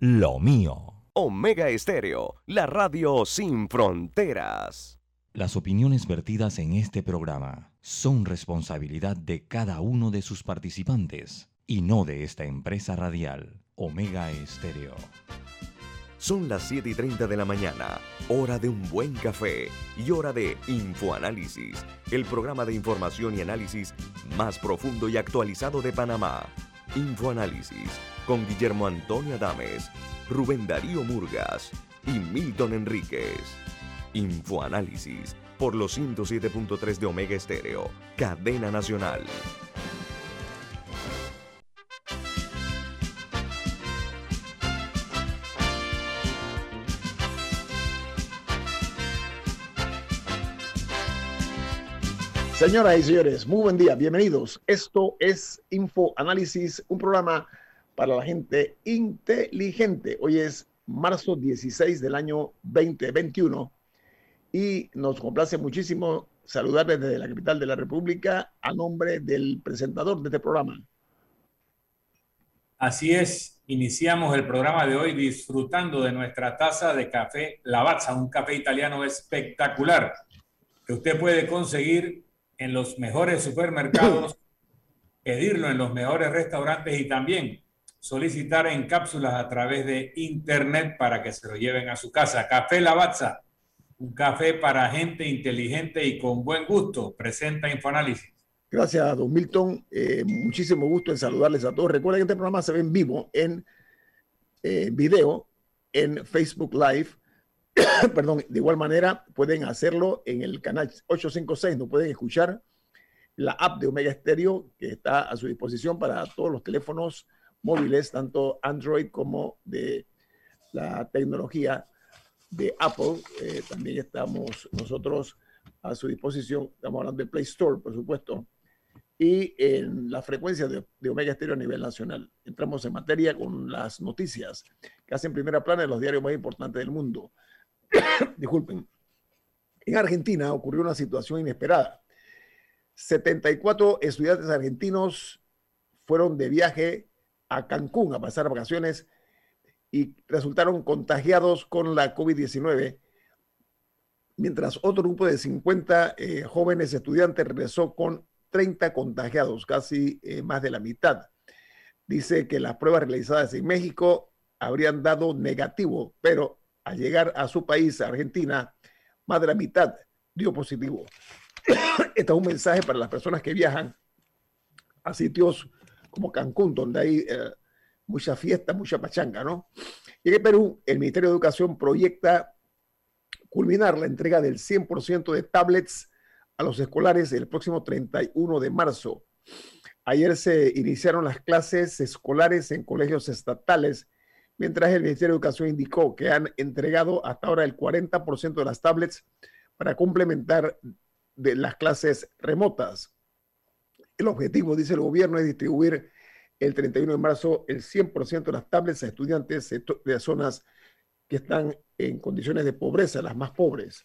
lo mío. Omega Estéreo, la radio sin fronteras. Las opiniones vertidas en este programa son responsabilidad de cada uno de sus participantes y no de esta empresa radial, Omega Estéreo. Son las 7 y 30 de la mañana, hora de un buen café y hora de Infoanálisis, el programa de información y análisis más profundo y actualizado de Panamá. Infoanálisis con Guillermo Antonio Adames, Rubén Darío Murgas y Milton Enríquez. Infoanálisis por los 107.3 de Omega Estéreo, cadena nacional. Señoras y señores, muy buen día, bienvenidos. Esto es Info Análisis, un programa para la gente inteligente. Hoy es marzo 16 del año 2021 y nos complace muchísimo saludarles desde la capital de la República a nombre del presentador de este programa. Así es, iniciamos el programa de hoy disfrutando de nuestra taza de café Lavazza, un café italiano espectacular que usted puede conseguir en los mejores supermercados, pedirlo en los mejores restaurantes y también solicitar en cápsulas a través de internet para que se lo lleven a su casa. Café Lavazza, un café para gente inteligente y con buen gusto. Presenta Infoanálisis. Gracias, don Milton. Eh, muchísimo gusto en saludarles a todos. Recuerden que este programa se ve en vivo, en eh, video, en Facebook Live perdón, de igual manera pueden hacerlo en el canal 856, no pueden escuchar la app de Omega Stereo que está a su disposición para todos los teléfonos móviles, tanto Android como de la tecnología de Apple. Eh, también estamos nosotros a su disposición, estamos hablando del Play Store, por supuesto, y en la frecuencia de, de, Omega Stereo a nivel nacional. Entramos en materia con las noticias que hacen primera plana de los diarios más importantes del mundo. disculpen, en Argentina ocurrió una situación inesperada. 74 estudiantes argentinos fueron de viaje a Cancún a pasar vacaciones y resultaron contagiados con la COVID-19, mientras otro grupo de 50 eh, jóvenes estudiantes regresó con 30 contagiados, casi eh, más de la mitad. Dice que las pruebas realizadas en México habrían dado negativo, pero al llegar a su país, Argentina, más de la mitad dio positivo. este es un mensaje para las personas que viajan a sitios como Cancún, donde hay eh, mucha fiesta, mucha pachanga, ¿no? Y en Perú, el Ministerio de Educación proyecta culminar la entrega del 100% de tablets a los escolares el próximo 31 de marzo. Ayer se iniciaron las clases escolares en colegios estatales mientras el Ministerio de Educación indicó que han entregado hasta ahora el 40% de las tablets para complementar de las clases remotas. El objetivo, dice el gobierno, es distribuir el 31 de marzo el 100% de las tablets a estudiantes de zonas que están en condiciones de pobreza, las más pobres.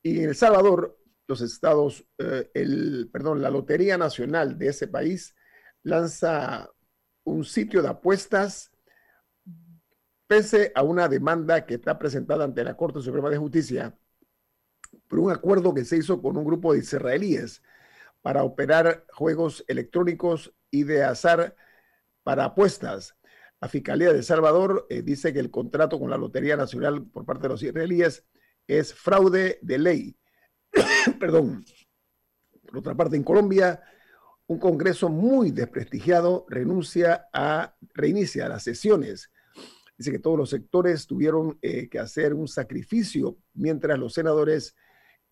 Y en El Salvador, los estados, eh, el, perdón, la Lotería Nacional de ese país lanza un sitio de apuestas pese a una demanda que está presentada ante la Corte Suprema de Justicia por un acuerdo que se hizo con un grupo de israelíes para operar juegos electrónicos y de azar para apuestas. La Fiscalía de Salvador eh, dice que el contrato con la Lotería Nacional por parte de los israelíes es fraude de ley. Perdón. Por otra parte, en Colombia, un Congreso muy desprestigiado renuncia a, reinicia las sesiones Dice que todos los sectores tuvieron eh, que hacer un sacrificio mientras los senadores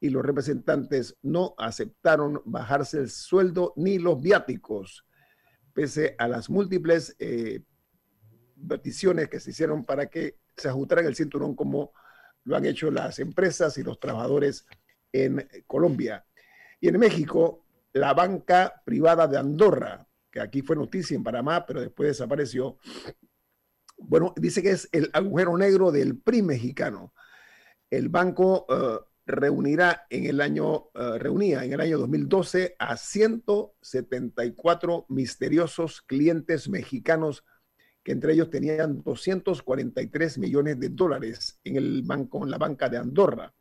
y los representantes no aceptaron bajarse el sueldo ni los viáticos, pese a las múltiples eh, peticiones que se hicieron para que se ajustaran el cinturón como lo han hecho las empresas y los trabajadores en Colombia. Y en México, la banca privada de Andorra, que aquí fue noticia en Panamá, pero después desapareció, bueno, dice que es el agujero negro del PRI mexicano. El banco eh, reunirá en el año, uh, reunía en el año 2012 a 174 misteriosos clientes mexicanos que entre ellos tenían 243 millones de dólares en, el banco, en la banca de Andorra.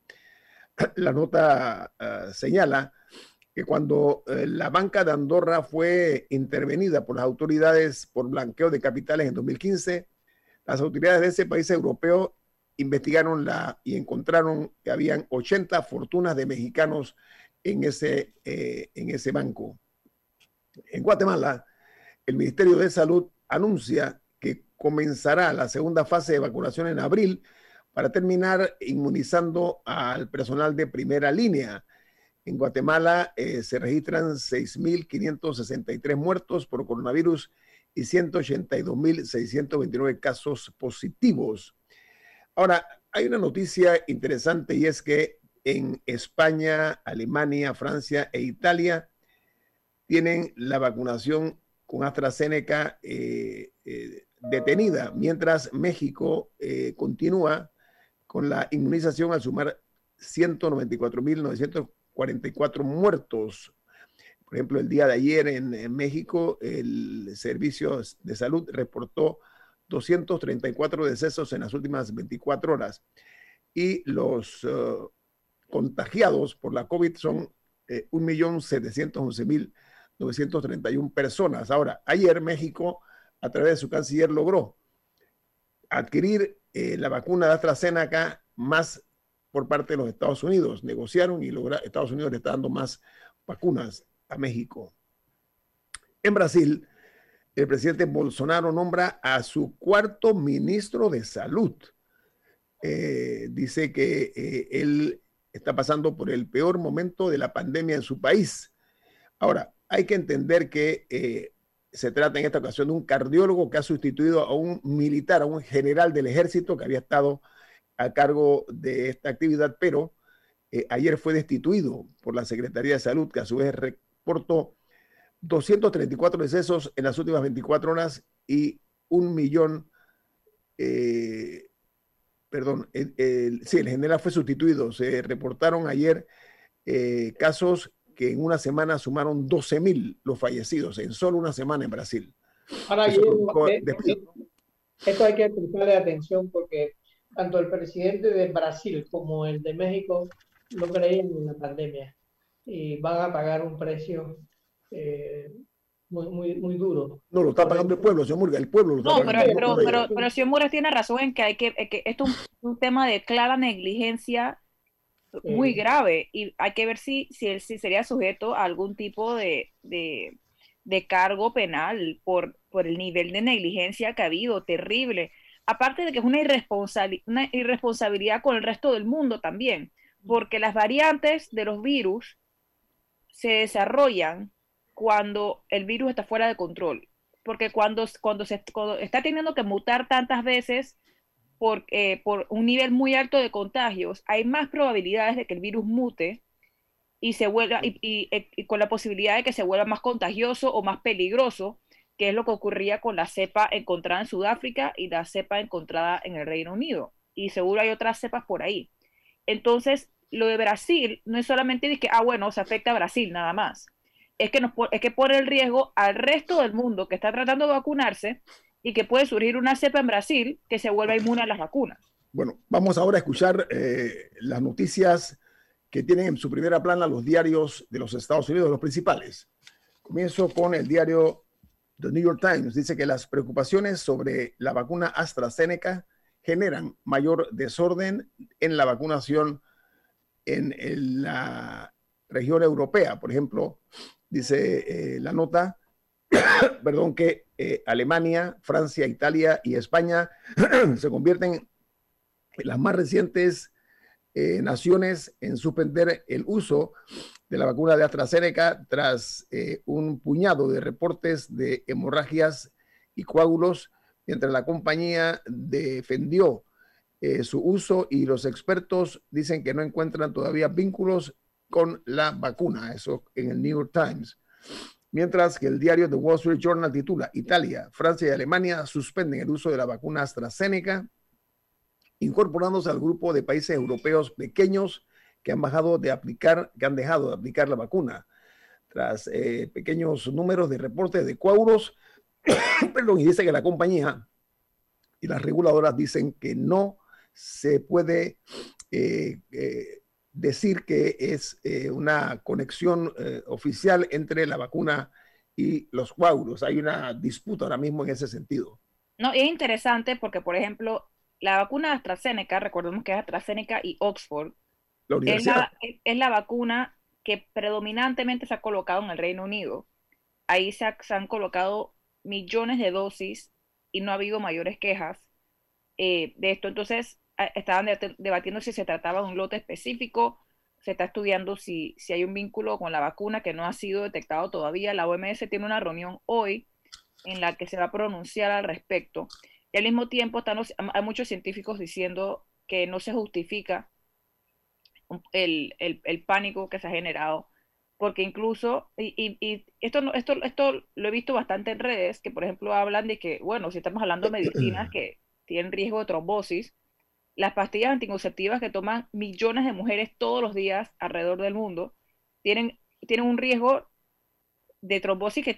La nota uh, señala que cuando uh, la banca de Andorra fue intervenida por las autoridades por blanqueo de capitales en 2015, las autoridades de ese país europeo investigaron la, y encontraron que habían 80 fortunas de mexicanos en ese, eh, en ese banco. En Guatemala, el Ministerio de Salud anuncia que comenzará la segunda fase de vacunación en abril para terminar inmunizando al personal de primera línea. En Guatemala eh, se registran 6.563 muertos por coronavirus y 182.629 casos positivos. Ahora, hay una noticia interesante y es que en España, Alemania, Francia e Italia tienen la vacunación con AstraZeneca eh, eh, detenida, mientras México eh, continúa con la inmunización al sumar 194.944 muertos. Por ejemplo, el día de ayer en, en, México, el Servicio de Salud reportó 234 decesos en las últimas 24 horas y los uh, contagiados por la COVID son eh, 1.711.000 931 personas. Ahora, ayer México, a través de su canciller, logró adquirir eh, la vacuna de AstraZeneca más por parte de los Estados Unidos. Negociaron y logra, Estados Unidos le está dando más vacunas a México. En Brasil, el presidente Bolsonaro nombra a su cuarto ministro de salud. Eh, dice que eh, él está pasando por el peor momento de la pandemia en su país. Ahora, hay que entender que eh, se trata en esta ocasión de un cardiólogo que ha sustituido a un militar, a un general del ejército que había estado a cargo de esta actividad, pero ayer fue destituido por la Secretaría de Salud, que a su vez reportó 234 decesos en las últimas 24 horas y un millón, eh, perdón, el, el, sí, el general fue sustituido. Se reportaron ayer eh, casos que en una semana sumaron 12 mil los fallecidos, en solo una semana en Brasil. Ahora, yo, eh, esto hay que prestarle atención porque tanto el presidente de Brasil como el de México no creían en la pandemia y van a pagar un precio eh, muy, muy, muy duro. No, lo está pagando el pueblo, señor Murga, el pueblo lo está no, pagando. pero, pero, pero, pero, el señor Murga tiene razón en que, hay que, que esto es un, un tema de clara negligencia muy grave y hay que ver si, si él si sería sujeto a algún tipo de, de, de cargo penal por, por el nivel de negligencia que ha habido, terrible. Aparte de que es una, irresponsabil una irresponsabilidad con el resto del mundo también, porque las variantes de los virus se desarrollan cuando el virus está fuera de control. Porque cuando, cuando, se, está teniendo que mutar tantas veces, por, eh, por, un nivel muy alto de contagios, hay más probabilidades de que el virus mute y se vuelva y, y, con la posibilidad de que se vuelva más contagioso o más peligroso, que es lo que ocurría con la cepa encontrada en Sudáfrica y la cepa encontrada en el Reino Unido. Y seguro hay otras cepas por ahí. Entonces, lo de Brasil no es solamente de que, ah, bueno, se afecta a Brasil nada más. Es que, es que pone el riesgo al resto del mundo que está tratando de vacunarse y que puede surgir una cepa en Brasil que se vuelva inmune a las vacunas. Bueno, vamos ahora a escuchar eh, las noticias que tienen en su primera plana los diarios de los Estados Unidos, los principales. Comienzo con el diario The New York Times. Dice que las preocupaciones sobre la vacuna AstraZeneca generan mayor desorden en la vacunación en, en la región europea. Por ejemplo, dice eh, la nota, perdón, que eh, Alemania, Francia, Italia y España se convierten en las más recientes eh, naciones en suspender el uso de la vacuna de AstraZeneca tras un puñado de reportes de hemorragias y coágulos, mientras la compañía defendió su uso y los expertos dicen que no encuentran todavía vínculos con la vacuna, eso en el New York Times. Mientras que el diario The Wall Street Journal titula Italia, Francia y Alemania suspenden el uso de la vacuna AstraZeneca, incorporándose al grupo de países europeos pequeños que han bajado de aplicar, que han dejado de aplicar la vacuna. Tras eh, pequeños números de reportes de coauros, perdón, y dice que la compañía y las reguladoras dicen que no se puede eh, eh, decir que es eh, una conexión oficial entre la vacuna y los coágulos. Hay una disputa ahora mismo en ese sentido. No, es interesante porque, por ejemplo, la vacuna AstraZeneca, recordemos que es AstraZeneca y Oxford, es, la, vacuna que predominantemente se ha colocado en el Reino Unido. Ahí se, han colocado millones de dosis y no ha habido mayores quejas de esto. Entonces, estaban debatiendo si se trataba de un lote específico, se está estudiando si, si hay un vínculo con la vacuna que no ha sido detectado todavía. La OMS tiene una reunión hoy en la que se va a pronunciar al respecto. Y al mismo tiempo están hay muchos científicos diciendo que no se justifica el, pánico que se ha generado, porque incluso, y, y, esto, esto, esto lo he visto bastante en redes, que por ejemplo hablan de que, bueno, si estamos hablando de medicinas que tienen riesgo de trombosis, las pastillas anticonceptivas que toman millones de mujeres todos los días alrededor del mundo tienen, tienen un riesgo de trombosis que,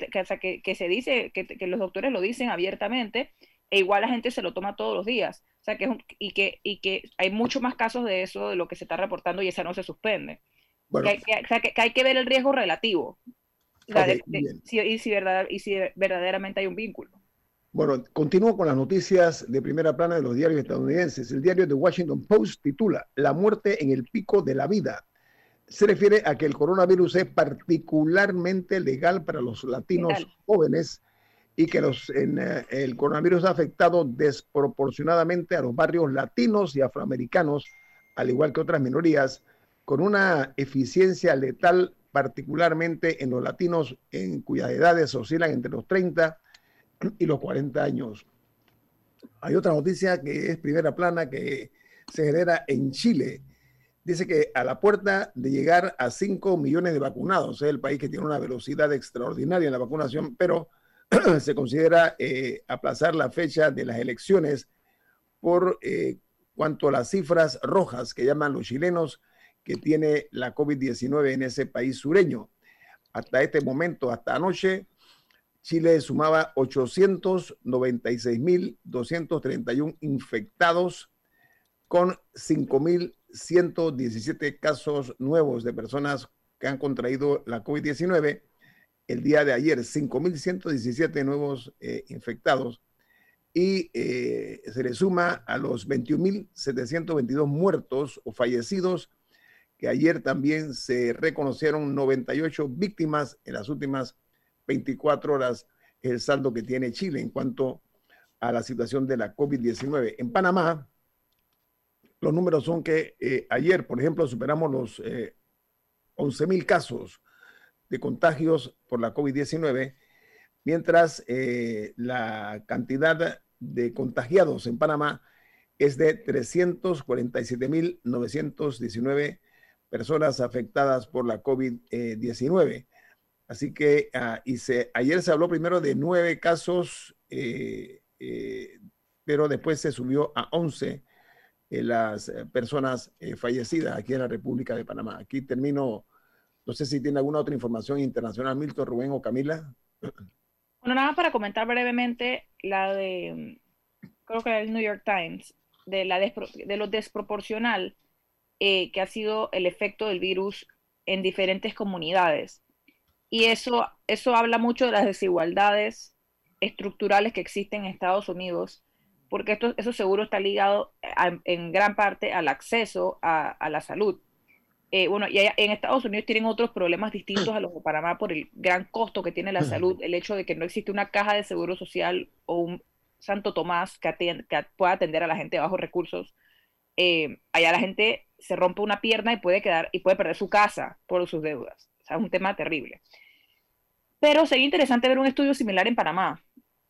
que, se dice, que, los doctores lo dicen abiertamente, e igual la gente se lo toma todos los días. O sea, que y, que, y que hay muchos más casos de eso de lo que se está reportando y esa no se suspende. o sea, que, hay que ver el riesgo relativo. y, si verdad, y si verdaderamente hay un vínculo. Bueno, continúo con las noticias de primera plana de los diarios estadounidenses. El diario The Washington Post titula La muerte en el pico de la vida. Se refiere a que el coronavirus es particularmente legal para los latinos jóvenes y que los, en, eh, el coronavirus ha afectado desproporcionadamente a los barrios latinos y afroamericanos, al igual que otras minorías, con una eficiencia letal particularmente en los latinos en cuyas edades oscilan entre los 30 y los 40 años. Hay otra noticia que es primera plana que se genera en Chile. Dice que a la puerta de llegar a 5 millones de vacunados, es el país que tiene una velocidad extraordinaria en la vacunación, pero se considera eh, aplazar la fecha de las elecciones por eh, cuanto a las cifras rojas que llaman los chilenos que tiene la COVID-19 en ese país sureño. Hasta este momento, hasta anoche, Chile sumaba 896.231 infectados con 5.117 casos nuevos de personas que han contraído la COVID-19. El día de ayer, 5.117 nuevos eh, infectados y eh, se le suma a los 21.722 muertos o fallecidos, que ayer también se reconocieron 98 víctimas en las últimas 24 horas el saldo que tiene Chile en cuanto a la situación de la COVID-19. En Panamá, los números son que eh, ayer, por ejemplo, superamos los eh, 11 mil casos de contagios por la COVID-19, mientras eh, la cantidad de contagiados en Panamá es de 347.919 personas afectadas por la COVID-19. Así que, ah, ayer se habló primero de nueve casos, eh, eh, pero después se subió a once eh, las personas fallecidas aquí en la República de Panamá. Aquí termino, no sé si tiene alguna otra información internacional, Milton, Rubén o Camila. Bueno, nada más para comentar brevemente la de, creo que el New York Times, de, la de lo desproporcional que ha sido el efecto del virus en diferentes comunidades. Y eso, eso habla mucho de las desigualdades estructurales que existen en Estados Unidos, porque esto, eso seguro está ligado en gran parte al acceso a, la salud. Eh, bueno, y en Estados Unidos tienen otros problemas distintos a los de Panamá por el gran costo que tiene la salud, el hecho de que no existe una caja de seguro social o un Santo Tomás que, que pueda atender a la gente de bajos recursos. Eh, allá la gente se rompe una pierna y puede quedar y puede perder su casa por sus deudas. Sea, es un tema terrible. Pero sería interesante ver un estudio similar en Panamá,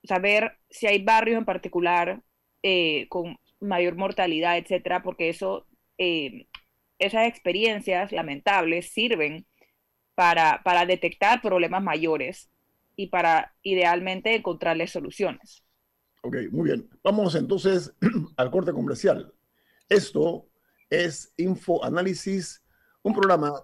saber si hay barrios en particular eh, con mayor mortalidad, etcétera, porque eso, eh, esas experiencias lamentables sirven para, para detectar problemas mayores y para idealmente encontrarles soluciones. Ok, muy bien. Vamos entonces al corte comercial. Esto es Info Análisis, un programa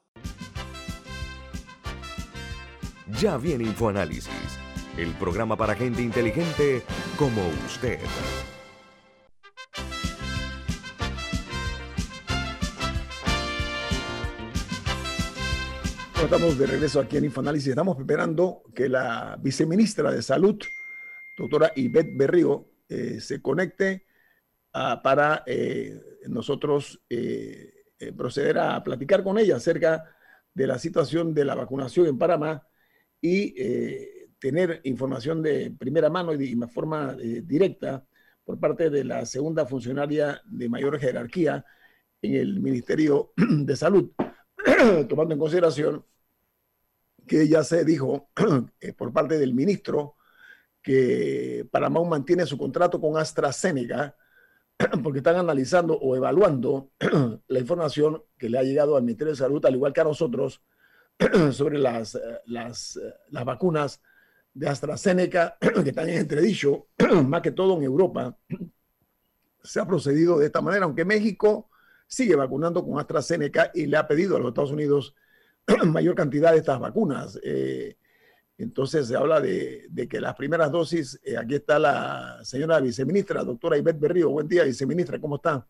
Ya viene InfoAnálisis, el programa para gente inteligente como usted. Estamos de regreso aquí en InfoAnálisis. Estamos esperando que la viceministra de Salud, doctora Ivette Berrío, eh, se conecte ah, para eh, nosotros eh, proceder a platicar con ella acerca de la situación de la vacunación en Panamá y tener información de primera mano y de, forma directa por parte de la segunda funcionaria de mayor jerarquía en el Ministerio de Salud, tomando en consideración que ya se dijo eh, por parte del ministro que Panamá mantiene su contrato con AstraZeneca porque están analizando o evaluando la información que le ha llegado al Ministerio de Salud, al igual que a nosotros, sobre las, las, las vacunas de AstraZeneca que están en entredicho, más que todo en Europa. Se ha procedido de esta manera, aunque México sigue vacunando con AstraZeneca y le ha pedido a los Estados Unidos mayor cantidad de estas vacunas. Eh, entonces se habla de, que las primeras dosis, eh, aquí está la señora viceministra, doctora Ivette Berrío. Buen día, viceministra, ¿cómo está?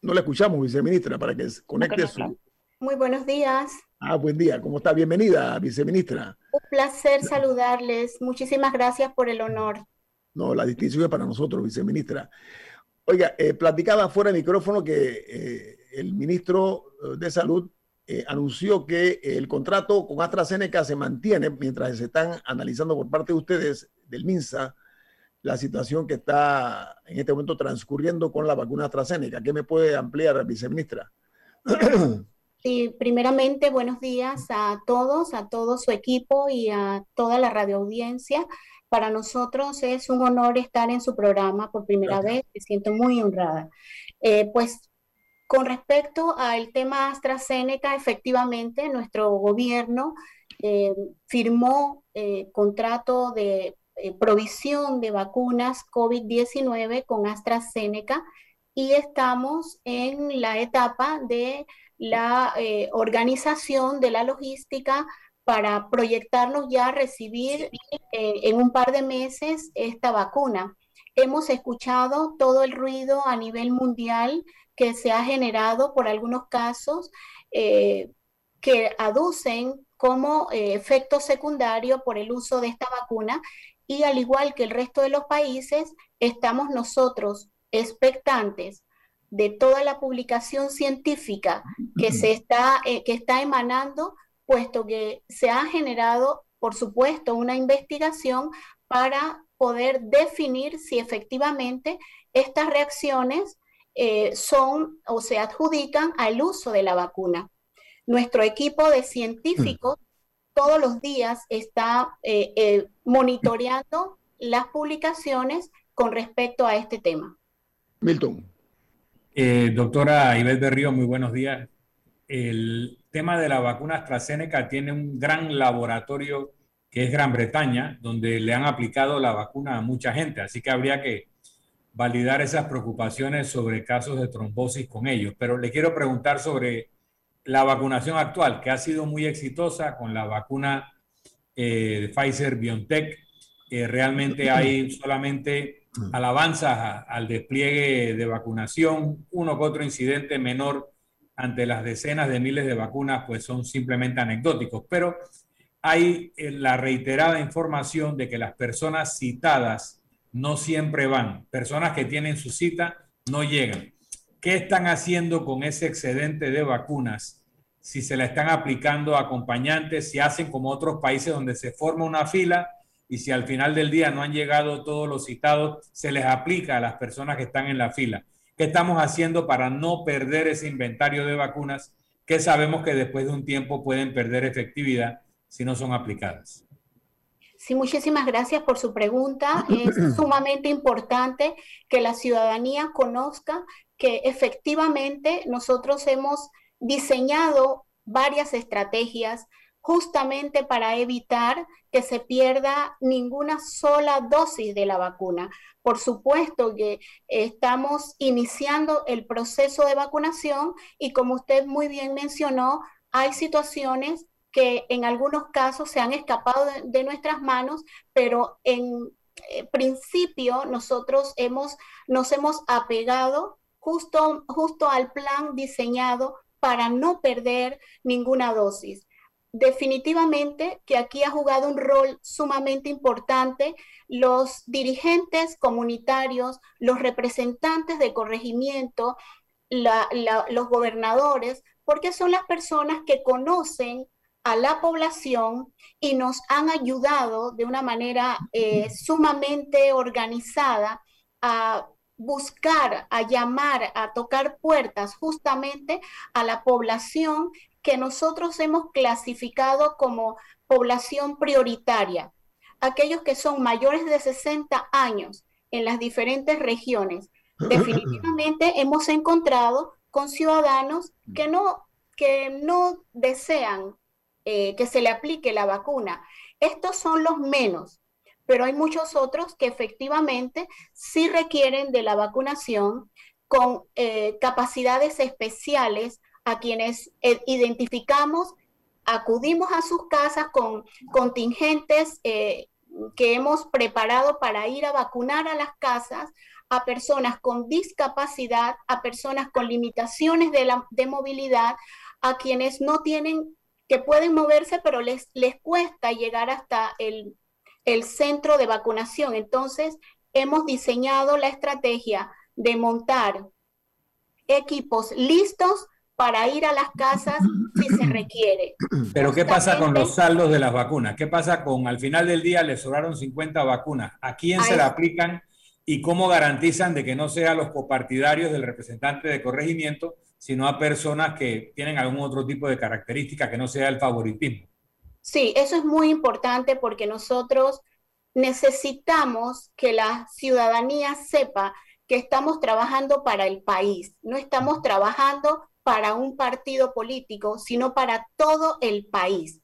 No le escuchamos, viceministra, para que conecte su... Muy buenos días. Ah, buen día, ¿cómo está? Bienvenida, viceministra. Un placer saludarles. Muchísimas gracias por el honor. No, la distinción es para nosotros, viceministra. Oiga, eh, platicaba fuera de micrófono que eh, el ministro eh, de Salud eh, anunció que el contrato con AstraZeneca se mantiene mientras se están analizando por parte de ustedes del MINSA la situación que está en este momento transcurriendo con la vacuna AstraZeneca. ¿Qué me puede ampliar, viceministra? Sí, primeramente, buenos días a todos, a todo su equipo y a toda la radioaudiencia. Para nosotros es un honor estar en su programa por primera vez, me siento muy honrada. Eh, pues con respecto al tema AstraZeneca, efectivamente nuestro gobierno eh, firmó eh, contrato de provisión de vacunas COVID-19 con AstraZeneca y estamos en la etapa de la organización de la logística para proyectarnos ya a recibir eh, en un par de meses esta vacuna. Hemos escuchado todo el ruido a nivel mundial que se ha generado por algunos casos eh, que aducen como eh, efecto secundario por el uso de esta vacuna y al igual que el resto de los países, estamos nosotros expectantes de toda la publicación científica que se está, que está emanando puesto que se ha generado, por supuesto, una investigación para poder definir si efectivamente estas reacciones eh, son o se adjudican al uso de la vacuna. Nuestro equipo de científicos todos los días está eh, eh, monitoreando las publicaciones con respecto a este tema. Milton. Eh, doctora Ivette Berrío, muy buenos días. El tema de la vacuna AstraZeneca tiene un gran laboratorio que es Gran Bretaña, donde le han aplicado la vacuna a mucha gente, así que habría que validar esas preocupaciones sobre casos de trombosis con ellos. Pero le quiero preguntar sobre la vacunación actual, que ha sido muy exitosa con la vacuna eh, de Pfizer BioNTech. Eh, realmente hay solamente alabanzas al despliegue de vacunación, uno que otro incidente menor ante las decenas de miles de vacunas, pues son simplemente anecdóticos. Pero hay eh, la reiterada información de que las personas citadas no siempre van. Personas que tienen su cita no llegan. ¿Qué están haciendo con ese excedente de vacunas? Si se la están aplicando a acompañantes, si hacen como otros países donde se forma una fila y si al final del día no han llegado todos los citados, se les aplica a las personas que están en la fila. ¿Qué estamos haciendo para no perder ese inventario de vacunas que sabemos que después de un tiempo pueden perder efectividad si no son aplicadas? Sí, muchísimas gracias por su pregunta. Es sumamente importante que la ciudadanía conozca que efectivamente nosotros hemos diseñado varias estrategias justamente para evitar que se pierda ninguna sola dosis de la vacuna. Por supuesto que estamos iniciando el proceso de vacunación y como usted muy bien mencionó, hay situaciones que en algunos casos se han escapado de, nuestras manos, pero en eh, principio nosotros hemos, nos hemos apegado justo, justo al plan diseñado para no perder ninguna dosis. Definitivamente que aquí ha jugado un rol sumamente importante los dirigentes comunitarios, los representantes de corregimiento, los gobernadores, porque son las personas que conocen a la población y nos han ayudado de una manera eh, sumamente organizada a buscar, a llamar, a tocar puertas justamente a la población que nosotros hemos clasificado como población prioritaria, aquellos que son mayores de 60 años en las diferentes regiones. Definitivamente hemos encontrado con ciudadanos que no, que no desean eh, que se le aplique la vacuna. Estos son los menos, pero hay muchos otros que efectivamente sí requieren de la vacunación con eh, capacidades especiales a quienes eh, identificamos, acudimos a sus casas con contingentes que hemos preparado para ir a vacunar a las casas a personas con discapacidad, a personas con limitaciones de, la, de movilidad, a quienes no tienen que pueden moverse, pero les, les cuesta llegar hasta el, centro de vacunación. Entonces, hemos diseñado la estrategia de montar equipos listos para ir a las casas si se requiere. Pero ¿qué pasa con los saldos de las vacunas? ¿Qué pasa con al final del día le sobraron 50 vacunas? ¿A quién se la aplican y cómo garantizan de que no sean los copartidarios del representante de corregimiento, sino a personas que tienen algún otro tipo de característica que no sea el favoritismo. Sí, eso es muy importante porque nosotros necesitamos que la ciudadanía sepa que estamos trabajando para el país, no estamos trabajando para un partido político, sino para todo el país.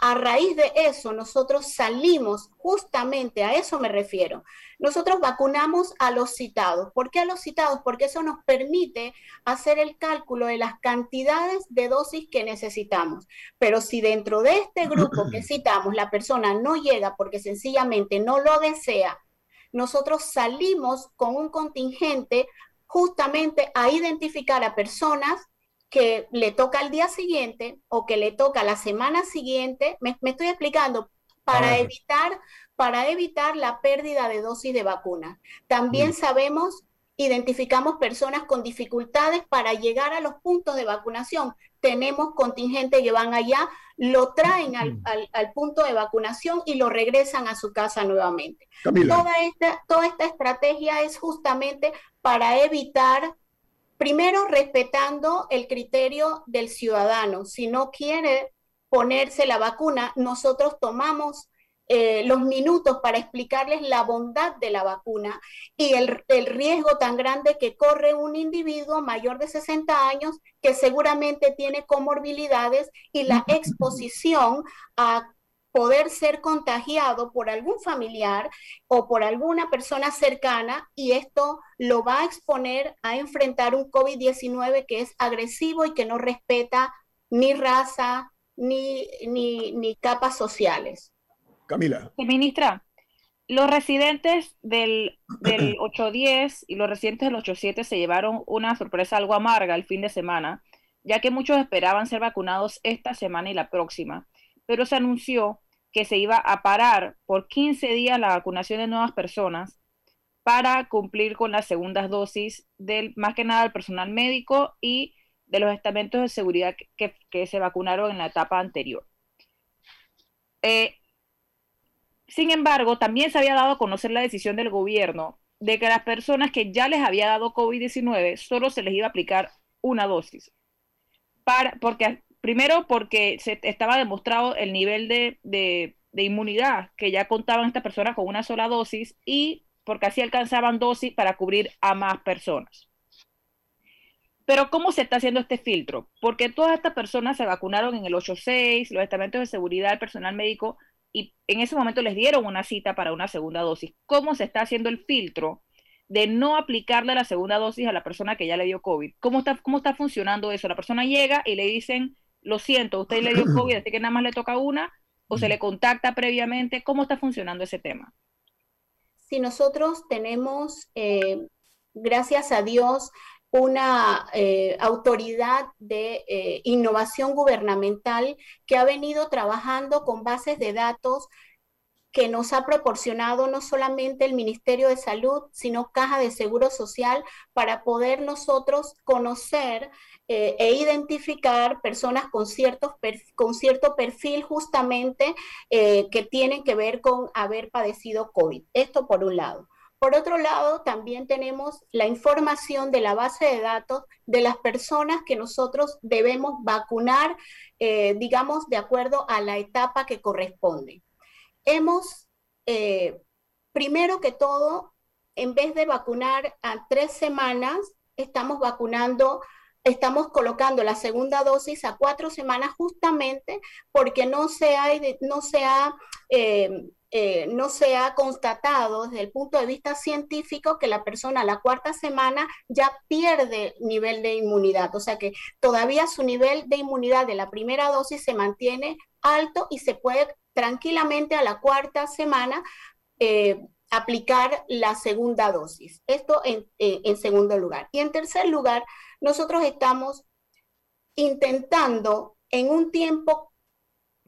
A raíz de eso, nosotros salimos justamente, a eso me refiero. Nosotros vacunamos a los citados. ¿Por qué a los citados? Porque eso nos permite hacer el cálculo de las cantidades de dosis que necesitamos. Pero si dentro de este grupo que citamos la persona no llega porque sencillamente no lo desea, nosotros salimos con un contingente justamente a identificar a personas que le toca al día siguiente o que le toca la semana siguiente, me, estoy explicando, para evitar, para evitar la pérdida de dosis de vacuna. También sabemos, identificamos personas con dificultades para llegar a los puntos de vacunación. Tenemos contingentes que van allá, lo traen al, al, punto de vacunación y lo regresan a su casa nuevamente. Toda esta, toda esta estrategia es justamente para evitar Primero, respetando el criterio del ciudadano. Si no quiere ponerse la vacuna, nosotros tomamos eh, los minutos para explicarles la bondad de la vacuna y el, el, riesgo tan grande que corre un individuo mayor de 60 años que seguramente tiene comorbilidades y la exposición a poder ser contagiado por algún familiar o por alguna persona cercana y esto lo va a exponer a enfrentar un COVID-19 que es agresivo y que no respeta ni raza ni, ni, ni capas sociales. Camila. Ministra, los residentes del, del 810 y los residentes del 87 se llevaron una sorpresa algo amarga el fin de semana, ya que muchos esperaban ser vacunados esta semana y la próxima, pero se anunció que se iba a parar por 15 días la vacunación de nuevas personas para cumplir con las segundas dosis del más que nada del personal médico y de los estamentos de seguridad que, se vacunaron en la etapa anterior. Eh, sin embargo, también se había dado a conocer la decisión del gobierno de que a las personas que ya les había dado COVID-19 solo se les iba a aplicar una dosis. Para, porque, primero, porque se estaba demostrado el nivel de, de, inmunidad que ya contaban estas personas con una sola dosis y porque así alcanzaban dosis para cubrir a más personas. Pero ¿cómo se está haciendo este filtro? Porque todas estas personas se vacunaron en el 8.6, los estamentos de seguridad, el personal médico, y en ese momento les dieron una cita para una segunda dosis. ¿Cómo se está haciendo el filtro de no aplicarle la segunda dosis a la persona que ya le dio COVID? ¿Cómo está, cómo está funcionando eso? La persona llega y le dicen, lo siento, usted le dio COVID, así que nada más le toca una, o se le contacta previamente. ¿Cómo está funcionando ese tema? Si nosotros tenemos, eh, gracias a Dios, una eh, autoridad de eh, innovación gubernamental que ha venido trabajando con bases de datos que nos ha proporcionado no solamente el Ministerio de Salud, sino Caja de Seguro Social, para poder nosotros conocer eh, e identificar personas con, ciertos con cierto perfil justamente que tienen que ver con haber padecido COVID. Esto por un lado. Por otro lado, también tenemos la información de la base de datos de las personas que nosotros debemos vacunar, eh, digamos, de acuerdo a la etapa que corresponde. Hemos, eh, primero que todo, en vez de vacunar a tres semanas, estamos vacunando estamos colocando la segunda dosis a cuatro semanas justamente porque no se ha, no se ha eh, eh, no se ha constatado desde el punto de vista científico que la persona a la cuarta semana ya pierde nivel de inmunidad, o sea que todavía su nivel de inmunidad de la primera dosis se mantiene alto y se puede tranquilamente a la cuarta semana eh, aplicar la segunda dosis. Esto en segundo lugar. Y en tercer lugar, nosotros estamos intentando en un tiempo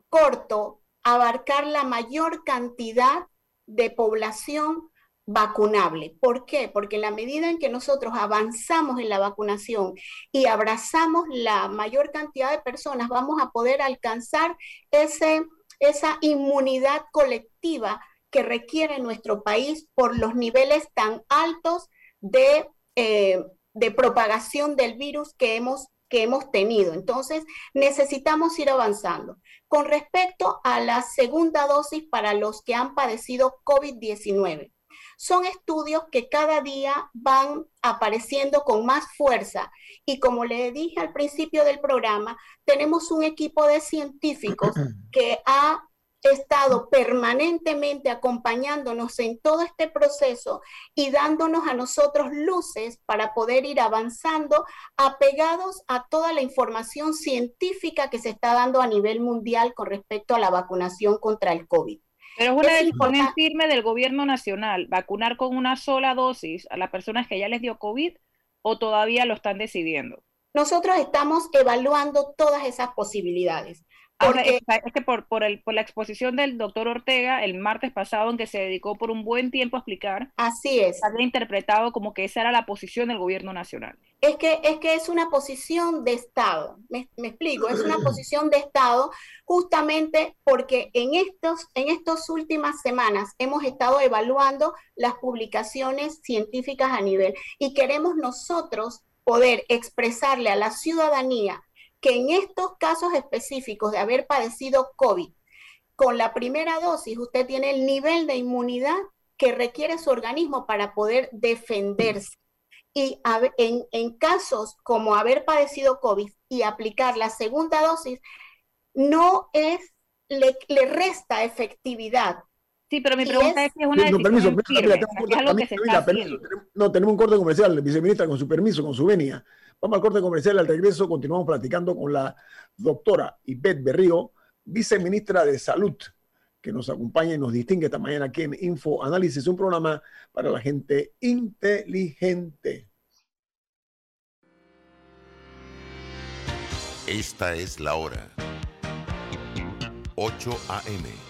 corto abarcar la mayor cantidad de población vacunable. ¿Por qué? Porque en la medida en que nosotros avanzamos en la vacunación y abrazamos la mayor cantidad de personas, vamos a poder alcanzar ese, esa inmunidad colectiva que requiere nuestro país por los niveles tan altos de, eh, de propagación del virus que hemos que hemos tenido. Entonces, necesitamos ir avanzando. Con respecto a la segunda dosis para los que han padecido COVID-19, son estudios que cada día van apareciendo con más fuerza y como le dije al principio del programa, tenemos un equipo de científicos que ha estado permanentemente acompañándonos en todo este proceso y dándonos a nosotros luces para poder ir avanzando apegados a toda la información científica que se está dando a nivel mundial con respecto a la vacunación contra el COVID. Pero es una decisión firme del gobierno nacional, vacunar con una sola dosis a las personas que ya les dio COVID o todavía lo están decidiendo. Nosotros estamos evaluando todas esas posibilidades. Porque... es que por, por, el, por la exposición del doctor Ortega el martes pasado, en que se dedicó por un buen tiempo a explicar, así es. Había interpretado como que esa era la posición del gobierno nacional. Es que es, que es una posición de Estado, me, me explico, es una posición de Estado justamente porque en, estos, en estas últimas semanas hemos estado evaluando las publicaciones científicas a nivel y queremos nosotros poder expresarle a la ciudadanía que en estos casos específicos de haber padecido COVID, con la primera dosis usted tiene el nivel de inmunidad que requiere su organismo para poder defenderse. Y en, en casos como haber padecido COVID y aplicar la segunda dosis, no es, le, le resta efectividad. Sí, pero mi pregunta es, si es una decisión no, permiso, firme, es algo que se está No, tenemos un corte comercial, viceministra, con su permiso, con su venia. Vamos al corte comercial, al regreso continuamos platicando con la doctora Ivette Berrío, viceministra de Salud, que nos acompaña y nos distingue esta mañana aquí en Info Análisis, un programa para la gente inteligente. Esta es la hora. 8 a.m.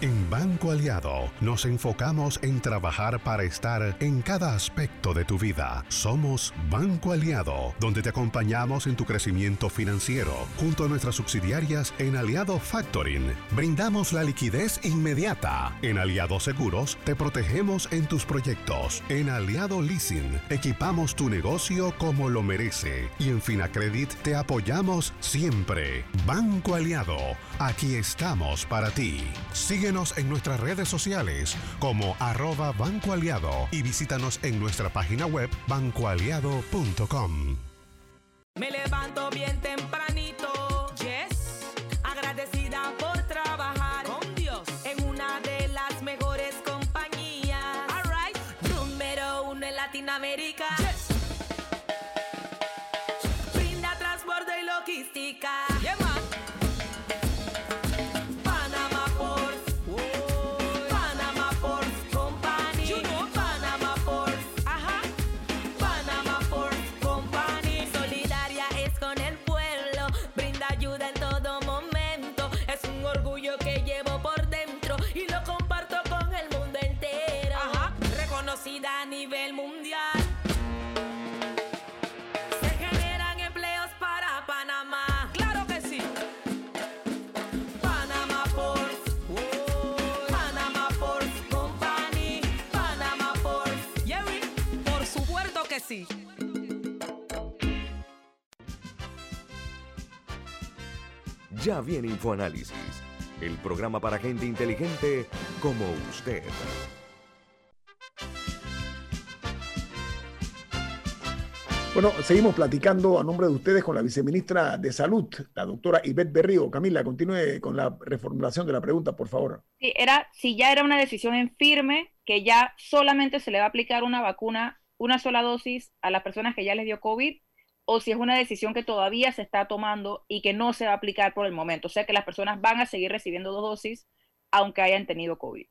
En Banco Aliado nos enfocamos en trabajar para estar en cada aspecto de tu vida. Somos Banco Aliado, donde te acompañamos en tu crecimiento financiero, junto a nuestras subsidiarias en Aliado Factoring. Brindamos la liquidez inmediata. En Aliado Seguros te protegemos en tus proyectos. En Aliado Leasing equipamos tu negocio como lo merece. Y en Finacredit te apoyamos siempre. Banco Aliado, aquí estamos para ti. Sigue En nuestras redes sociales como arroba Banco Aliado y visítanos en nuestra página web bancoaliado.com. Me levanto bien tempranito, Ya viene InfoAnálisis, el programa para gente inteligente como usted. Bueno, seguimos platicando a nombre de ustedes con la viceministra de Salud, la doctora Ivette Berrío. Camila, continúe con la reformulación de la pregunta, por favor. Sí, era, si ya era una decisión en firme, que ya solamente se le va a aplicar una vacuna una sola dosis a las personas que ya les dio COVID o si es una decisión que todavía se está tomando y que no se va a aplicar por el momento. O sea que las personas van a seguir recibiendo dos dosis aunque hayan tenido COVID.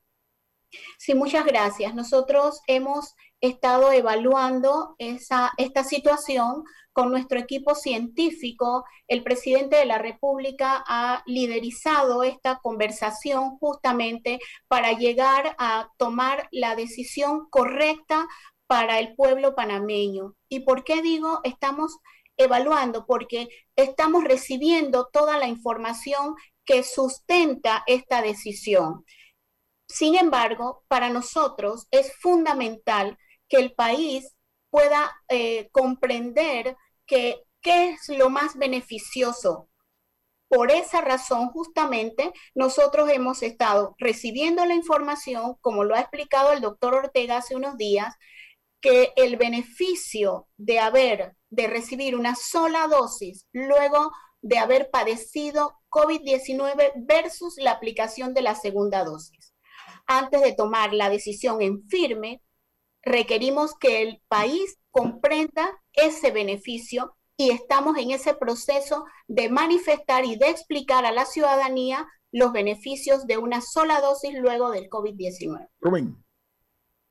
Sí, muchas gracias. Nosotros hemos estado evaluando esta situación con nuestro equipo científico. El presidente de la República ha liderizado esta conversación justamente para llegar a tomar la decisión correcta para el pueblo panameño. ¿Y por qué digo estamos evaluando? Porque estamos recibiendo toda la información que sustenta esta decisión. Sin embargo, para nosotros es fundamental que el país pueda eh, comprender que qué es lo más beneficioso. Por esa razón, justamente, nosotros hemos estado recibiendo la información, como lo ha explicado el doctor Ortega hace unos días, que el beneficio de haber, de recibir una sola dosis luego de haber padecido COVID-19 versus la aplicación de la segunda dosis. Antes de tomar la decisión en firme, requerimos que el país comprenda ese beneficio y estamos en ese proceso de manifestar y de explicar a la ciudadanía los beneficios de una sola dosis luego del COVID-19.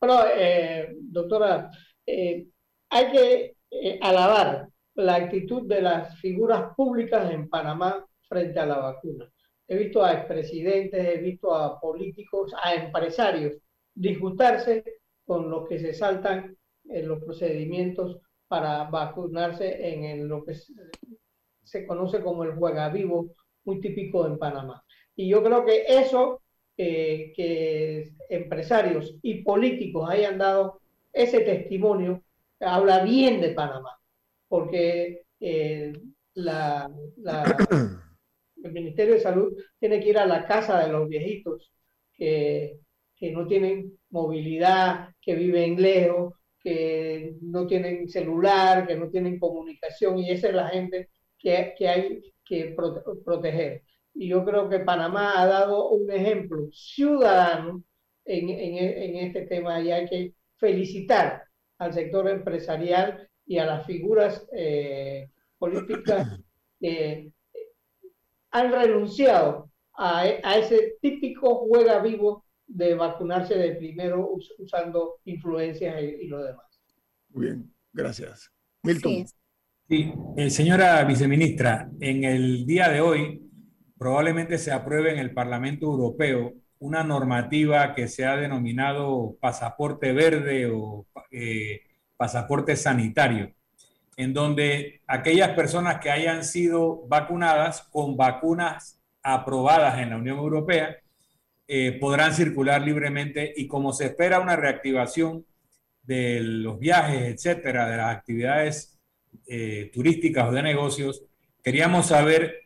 Bueno, eh, doctora, eh, hay que eh, alabar la actitud de las figuras públicas en Panamá frente a la vacuna. he visto a expresidentes, he visto a políticos, a empresarios disgustarse con los que se saltan en los procedimientos para vacunarse en lo que se conoce como el juega vivo, muy típico en Panamá. Y yo creo que eso, eh, que empresarios y políticos hayan dado ese testimonio, habla bien de Panamá, porque eh, la, el Ministerio de Salud tiene que ir a la casa de los viejitos que, que no tienen movilidad, que viven lejos, que no tienen celular, que no tienen comunicación, y esa es la gente que, que hay que proteger. Y yo creo que Panamá ha dado un ejemplo ciudadano en, en, en este tema y hay que felicitar al sector empresarial y a las figuras eh, políticas que han renunciado a, a, ese típico juega vivo de vacunarse de primero usando influencias y, lo demás. Muy bien, gracias. Milton. Sí, eh, señora viceministra, en el día de hoy probablemente se apruebe en el Parlamento Europeo una normativa que se ha denominado pasaporte verde o eh, pasaporte sanitario, en donde aquellas personas que hayan sido vacunadas con vacunas aprobadas en la Unión Europea eh, podrán circular libremente y como se espera una reactivación de los viajes, etcétera, de las actividades eh, turísticas o de negocios, queríamos saber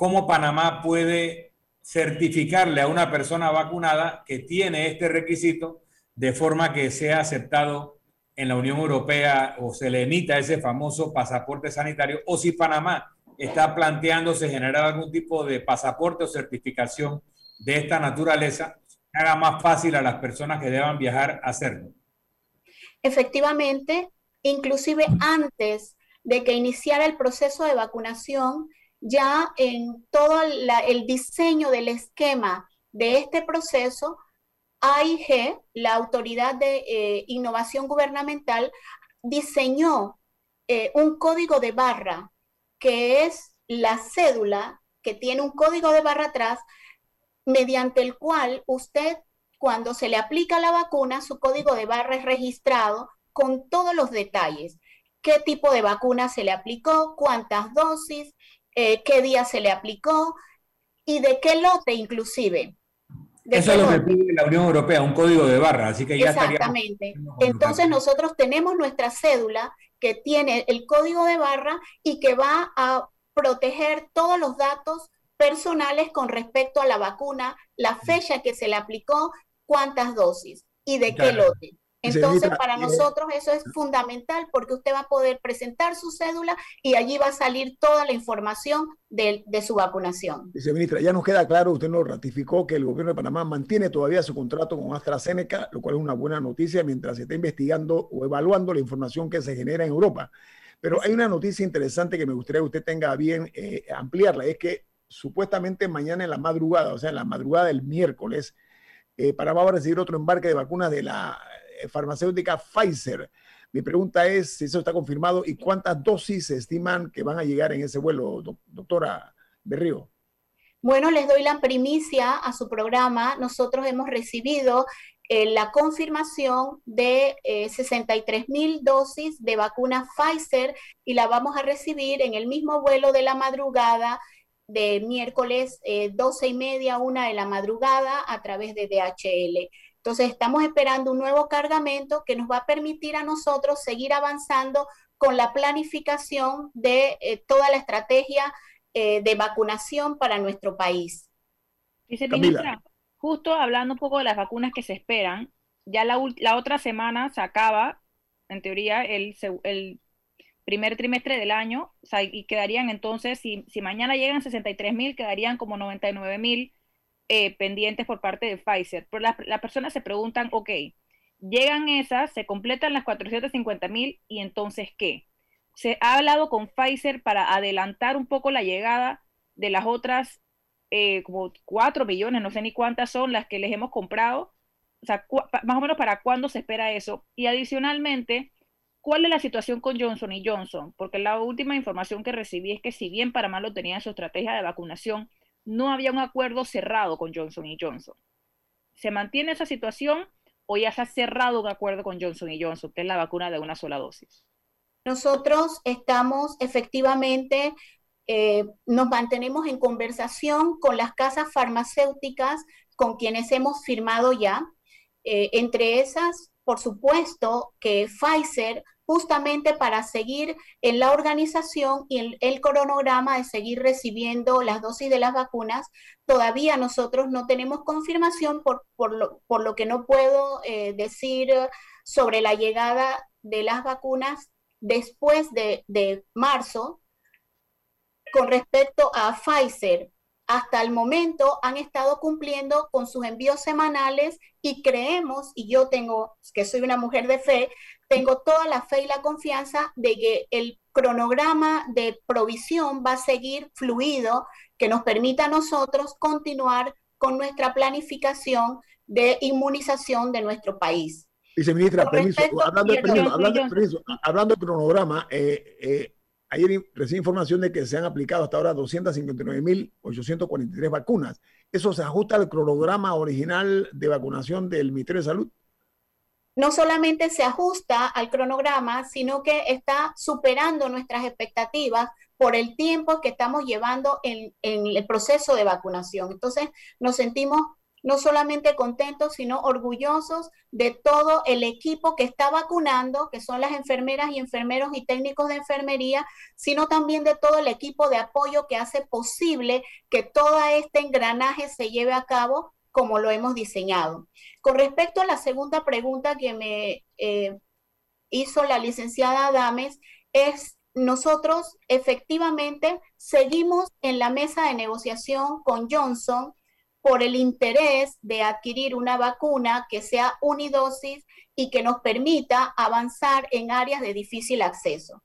cómo Panamá puede certificarle a una persona vacunada que tiene este requisito de forma que sea aceptado en la Unión Europea o se le emita ese famoso pasaporte sanitario o si Panamá está planteándose generar algún tipo de pasaporte o certificación de esta naturaleza haga más fácil a las personas que deban viajar hacerlo. Efectivamente, inclusive antes de que iniciara el proceso de vacunación, ya en todo el diseño del esquema de este proceso, AIG, la Autoridad de eh, Innovación Gubernamental, diseñó eh, un código de barra, que es la cédula que tiene un código de barra atrás, mediante el cual usted, cuando se le aplica la vacuna, su código de barra es registrado con todos los detalles. ¿Qué tipo de vacuna se le aplicó? ¿Cuántas dosis? Eh, ¿Qué día se le aplicó? ¿Y de qué lote inclusive? Eso es lo que pide la Unión Europea, un código de barra, así que ya Exactamente. Entonces nosotros tenemos nuestra cédula que tiene el código de barra y que va a proteger todos los datos personales con respecto a la vacuna, la fecha que se le aplicó, cuántas dosis y de qué lote. Entonces, para nosotros eso es fundamental porque usted va a poder presentar su cédula y allí va a salir toda la información de, su vacunación. Viceministra, ya nos queda claro, usted nos ratificó que el gobierno de Panamá mantiene todavía su contrato con AstraZeneca, lo cual es una buena noticia mientras se está investigando o evaluando la información que se genera en Europa. Pero hay una noticia interesante que me gustaría que usted tenga bien eh, ampliarla, es que supuestamente mañana en la madrugada, o sea, en la madrugada del miércoles, eh, Panamá va a recibir otro embarque de vacunas de la farmacéutica Pfizer. Mi pregunta es si eso está confirmado y cuántas dosis se estiman que van a llegar en ese vuelo, doctora Berrío. Bueno, les doy la primicia a su programa. Nosotros hemos recibido eh, la confirmación de 63 mil dosis de vacuna Pfizer y la vamos a recibir en el mismo vuelo de la madrugada de miércoles 12 y media, una de la madrugada a través de DHL. Entonces estamos esperando un nuevo cargamento que nos va a permitir a nosotros seguir avanzando con la planificación de eh, toda la estrategia eh, de vacunación para nuestro país. Viceministra, justo hablando un poco de las vacunas que se esperan, ya la, la otra semana se acaba, en teoría, el, el primer trimestre del año, y quedarían entonces, si, si mañana llegan 63 mil, quedarían como 99 mil eh, pendientes por parte de Pfizer. Pero las la personas se preguntan, ok, llegan esas, se completan las 450 mil y entonces ¿qué? Se ha hablado con Pfizer para adelantar un poco la llegada de las otras eh, como 4 millones, no sé ni cuántas son las que les hemos comprado. O sea, más o menos para cuándo se espera eso. Y adicionalmente, ¿cuál es la situación con Johnson y Johnson? Porque la última información que recibí es que si bien Panamá lo tenía en su estrategia de vacunación, no había un acuerdo cerrado con Johnson y Johnson. ¿Se mantiene esa situación o ya se ha cerrado un acuerdo con Johnson y Johnson, que es la vacuna de una sola dosis? Nosotros estamos efectivamente, eh, nos mantenemos en conversación con las casas farmacéuticas con quienes hemos firmado ya. Eh, entre esas, por supuesto, que Pfizer justamente para seguir en la organización y el, cronograma de seguir recibiendo las dosis de las vacunas. Todavía nosotros no tenemos confirmación por, por, lo, que no puedo eh, decir sobre la llegada de las vacunas después de, de marzo con respecto a Pfizer hasta el momento han estado cumpliendo con sus envíos semanales y creemos, y yo tengo, que soy una mujer de fe, tengo toda la fe y la confianza de que el cronograma de provisión va a seguir fluido, que nos permita a nosotros continuar con nuestra planificación de inmunización de nuestro país. Viceministra, permiso, hablando, de, permiso, hablando, de cronograma, eh, eh, Ayer recibí información de que se han aplicado hasta ahora 259.843 vacunas. ¿Eso se ajusta al cronograma original de vacunación del Ministerio de Salud? No solamente se ajusta al cronograma, sino que está superando nuestras expectativas por el tiempo que estamos llevando en, el proceso de vacunación. Entonces, nos sentimos no solamente contentos, sino orgullosos de todo el equipo que está vacunando, que son las enfermeras y enfermeros y técnicos de enfermería, sino también de todo el equipo de apoyo que hace posible que todo este engranaje se lleve a cabo como lo hemos diseñado. Con respecto a la segunda pregunta que me eh, hizo la licenciada Adames, es nosotros efectivamente seguimos en la mesa de negociación con Johnson por el interés de adquirir una vacuna que sea unidosis y que nos permita avanzar en áreas de difícil acceso.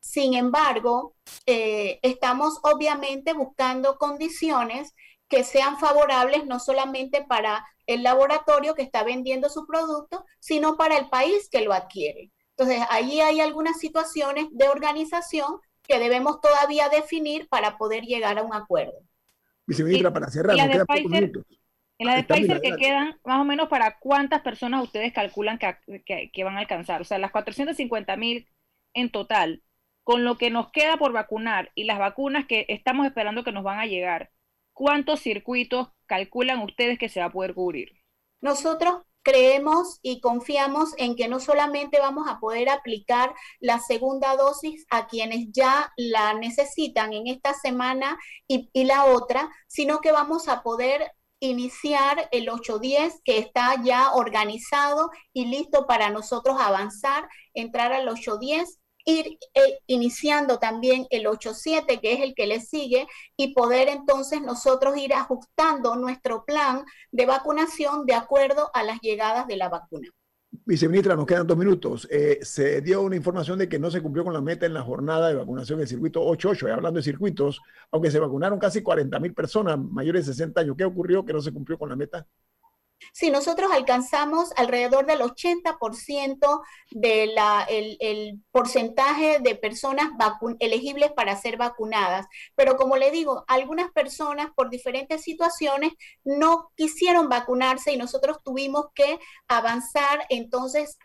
Sin embargo, eh, estamos obviamente buscando condiciones que sean favorables no solamente para el laboratorio que está vendiendo su producto, sino para el país que lo adquiere. Entonces, ahí hay algunas situaciones de organización que debemos todavía definir para poder llegar a un acuerdo. Viceministra, para cerrar, nos quedan pocos minutos. En la de Pfizer que quedan, más o menos, ¿para cuántas personas ustedes calculan que, que, van a alcanzar? O sea, las 450 mil en total, con lo que nos queda por vacunar y las vacunas que estamos esperando que nos van a llegar, ¿cuántos circuitos calculan ustedes que se va a poder cubrir? Nosotros creemos y confiamos en que no solamente vamos a poder aplicar la segunda dosis a quienes ya la necesitan en esta semana y, la otra, sino que vamos a poder iniciar el 810 que está ya organizado y listo para nosotros avanzar, entrar al 810 ir eh, iniciando también el 8.7, que es el que le sigue, y poder entonces nosotros ir ajustando nuestro plan de vacunación de acuerdo a las llegadas de la vacuna. Viceministra, nos quedan dos minutos. Eh, se dio una información de que no se cumplió con la meta en la jornada de vacunación del circuito 88. hablando de circuitos, aunque se vacunaron casi 40 mil personas mayores de 60 años, ¿qué ocurrió que no se cumplió con la meta? Si nosotros alcanzamos alrededor del 80% del de el, porcentaje de personas elegibles para ser vacunadas, pero como le digo, algunas personas por diferentes situaciones no quisieron vacunarse y nosotros tuvimos que avanzar entonces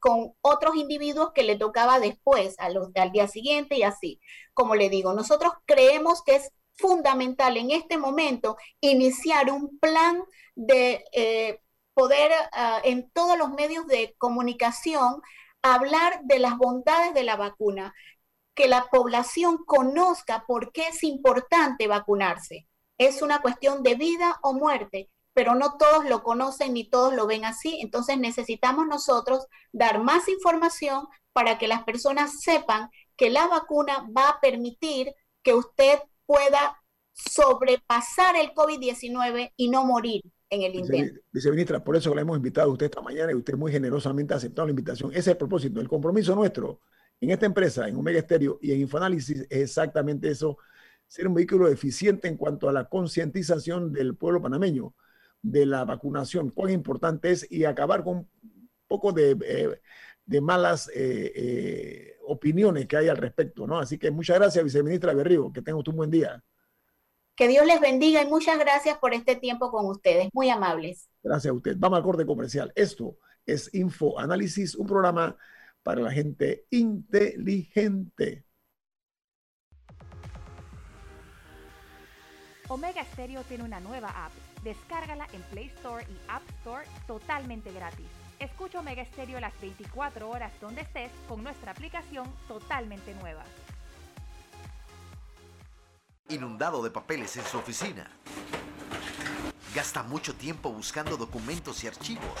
con otros individuos que le tocaba después, al día siguiente y así. Como le digo, nosotros creemos que es fundamental en este momento iniciar un plan de eh, poder ah, en todos los medios de comunicación hablar de las bondades de la vacuna, que la población conozca por qué es importante vacunarse. Es una cuestión de vida o muerte, pero no todos lo conocen ni todos lo ven así. Entonces necesitamos nosotros dar más información para que las personas sepan que la vacuna va a permitir que usted pueda sobrepasar el COVID-19 y no morir en el intento. Viceministra, por eso le hemos invitado a usted esta mañana y usted muy generosamente ha aceptado la invitación. Ese es el propósito, el compromiso nuestro en esta empresa, en Omega Stereo y en Infoanálisis es exactamente eso, ser un vehículo eficiente en cuanto a la concientización del pueblo panameño de la vacunación, cuán importante es y acabar con un poco de, eh, malas eh, eh, opiniones que hay al respecto, ¿no? Así que muchas gracias, viceministra Berrío, que tenga usted un buen día. Que Dios les bendiga y muchas gracias por este tiempo con ustedes. Muy amables. Gracias a usted. Vamos al corte comercial. Esto es Info Análisis, un programa para la gente inteligente. Omega Stereo tiene una nueva app. Descárgala en Play Store y App Store totalmente gratis. Escucha Omega Stereo las 24 horas donde estés con nuestra aplicación totalmente nueva. Inundado de papeles en su oficina. Gasta mucho tiempo buscando documentos y archivos.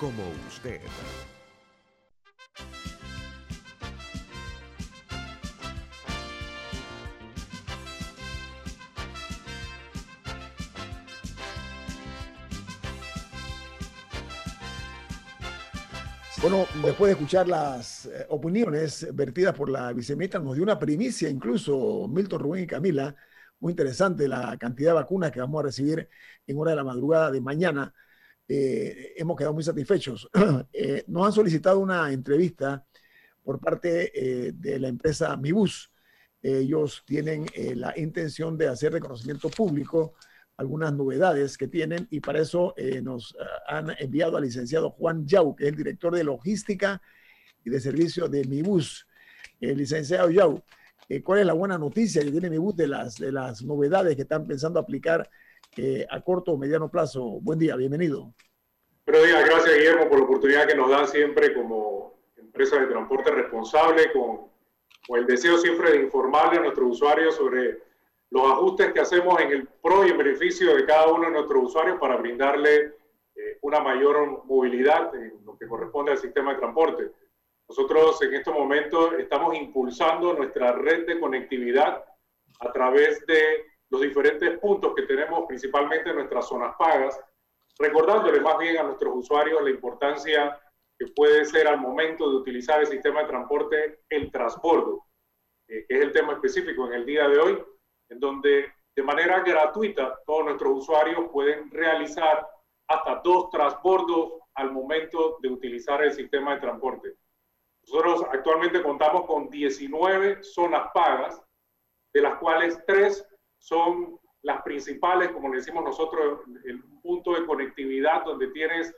como usted. Bueno, después de escuchar las eh, opiniones vertidas por la viceministra, nos dio una primicia incluso Milton Rubén y Camila, muy interesante la cantidad de vacunas que vamos a recibir en hora de la madrugada de mañana. Eh, hemos quedado muy satisfechos. Eh, nos han solicitado una entrevista por parte de la empresa Mibus. Ellos tienen la intención de hacer reconocimiento público algunas novedades que tienen y para eso eh, nos eh, han enviado al licenciado Juan Yau, que es el director de logística y de servicio de Mibus. Licenciado Yau, eh, ¿cuál es la buena noticia que tiene Mibus de las, de las novedades que están pensando aplicar a corto o mediano plazo? Buen día, bienvenido. Buenos días, gracias Guillermo por la oportunidad que nos dan siempre como empresa de transporte responsable, con, con el deseo siempre de informarle a nuestros usuarios sobre los ajustes que hacemos en el pro y en beneficio de cada uno de nuestros usuarios para brindarle eh, una mayor movilidad en lo que corresponde al sistema de transporte. Nosotros en estos momentos estamos impulsando nuestra red de conectividad a través de los diferentes puntos que tenemos, principalmente en nuestras zonas pagas, recordándole más bien a nuestros usuarios la importancia que puede ser al momento de utilizar el sistema de transporte el transbordo, eh, que es el tema específico en el día de hoy en donde de manera gratuita todos nuestros usuarios pueden realizar hasta dos transbordos al momento de utilizar el sistema de transporte. Nosotros actualmente contamos con 19 zonas pagas, de las cuales tres son las principales, como le decimos nosotros, el punto de conectividad donde tienes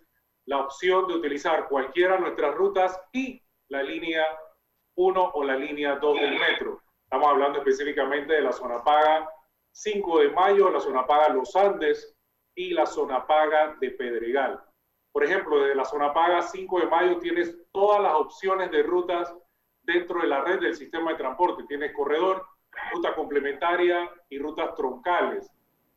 la opción de utilizar cualquiera de nuestras rutas y la línea 1 o la línea 2 del metro. Estamos hablando específicamente de la zona paga 5 de mayo, la zona paga Los Andes y la zona paga de Pedregal. Por ejemplo, desde la zona paga 5 de mayo tienes todas las opciones de rutas dentro de la red del sistema de transporte. Tienes corredor, ruta complementaria y rutas troncales.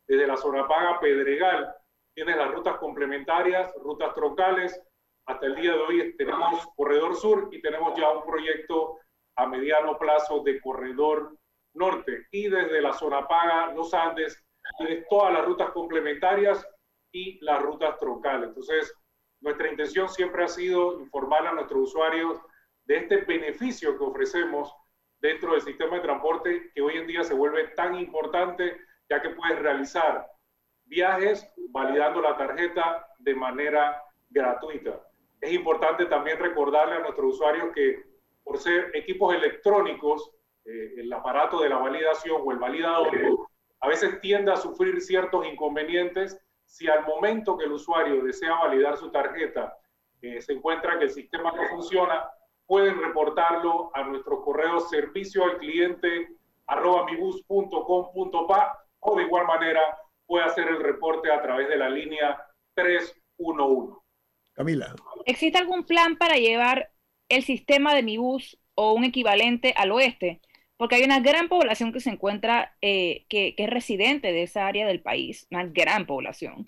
Desde la zona paga Pedregal tienes las rutas complementarias, rutas troncales. Hasta el día de hoy tenemos corredor sur y tenemos ya un proyecto a mediano plazo de corredor norte y desde la zona paga Los Andes tienes todas las rutas complementarias y las rutas troncales. Entonces, nuestra intención siempre ha sido informar a nuestros usuarios de este beneficio que ofrecemos dentro del sistema de transporte que hoy en día se vuelve tan importante ya que puedes realizar viajes validando la tarjeta de manera gratuita. Es importante también recordarle a nuestros usuarios que por ser equipos electrónicos, eh, el aparato de la validación o el validador a veces tiende a sufrir ciertos inconvenientes si al momento que el usuario desea validar su tarjeta eh, se encuentra que el sistema no funciona, pueden reportarlo a nuestro correo servicio al cliente arroba mibus.com.pa o de igual manera puede hacer el reporte a través de la línea 311. Camila. ¿Existe algún plan para llevar el sistema de mi bus o un equivalente al oeste, porque hay una gran población que se encuentra, eh, que, es residente de esa área del país, una gran población,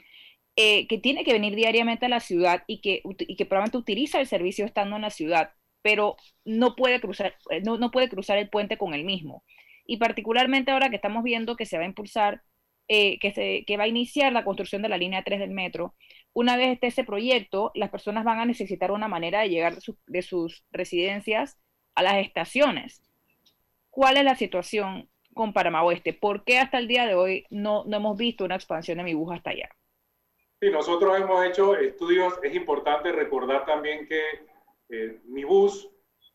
eh, que tiene que venir diariamente a la ciudad y que, y que probablemente utiliza el servicio estando en la ciudad, pero no puede cruzar, eh, no, no puede cruzar el puente con el mismo. Y particularmente ahora que estamos viendo que se va a impulsar eh, que, se, que va a iniciar la construcción de la línea 3 del metro. Una vez esté ese proyecto, las personas van a necesitar una manera de llegar de, sus residencias a las estaciones. ¿Cuál es la situación con Panamá Oeste? ¿Por qué hasta el día de hoy no, no hemos visto una expansión de mi bus hasta allá? Sí, nosotros hemos hecho estudios. Es importante recordar también que eh, mi bus,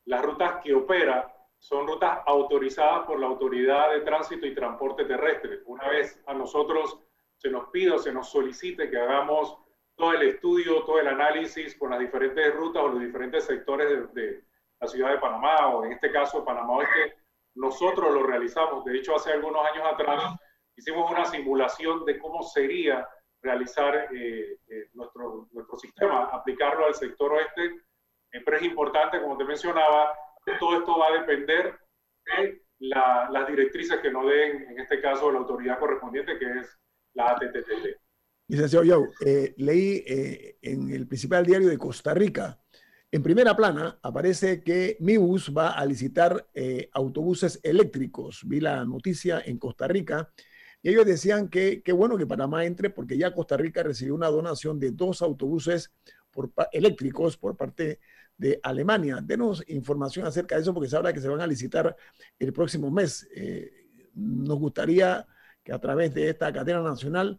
las rutas que opera, son rutas autorizadas por la Autoridad de Tránsito y Transporte Terrestre. Una vez a nosotros se nos pide o se nos solicite que hagamos todo el estudio, todo el análisis con las diferentes rutas o los diferentes sectores de, la ciudad de Panamá o en este caso Panamá Oeste, nosotros lo realizamos. De hecho, hace algunos años atrás hicimos una simulación de cómo sería realizar eh, eh, nuestro, nuestro sistema, aplicarlo al sector oeste. Pero es importante, como te mencionaba, todo esto va a depender de las directrices que nos den, en este caso, la autoridad correspondiente, que es la ATTT. Licenciado Yau, eh, leí eh, en el principal diario de Costa Rica, en primera plana aparece que Mibus va a licitar eh, autobuses eléctricos. Vi la noticia en Costa Rica y ellos decían que qué bueno que Panamá entre porque ya Costa Rica recibió una donación de dos autobuses eléctricos por parte de Alemania. Denos información acerca de eso porque se habla que se van a licitar el próximo mes. Eh, nos gustaría que a través de esta cadena nacional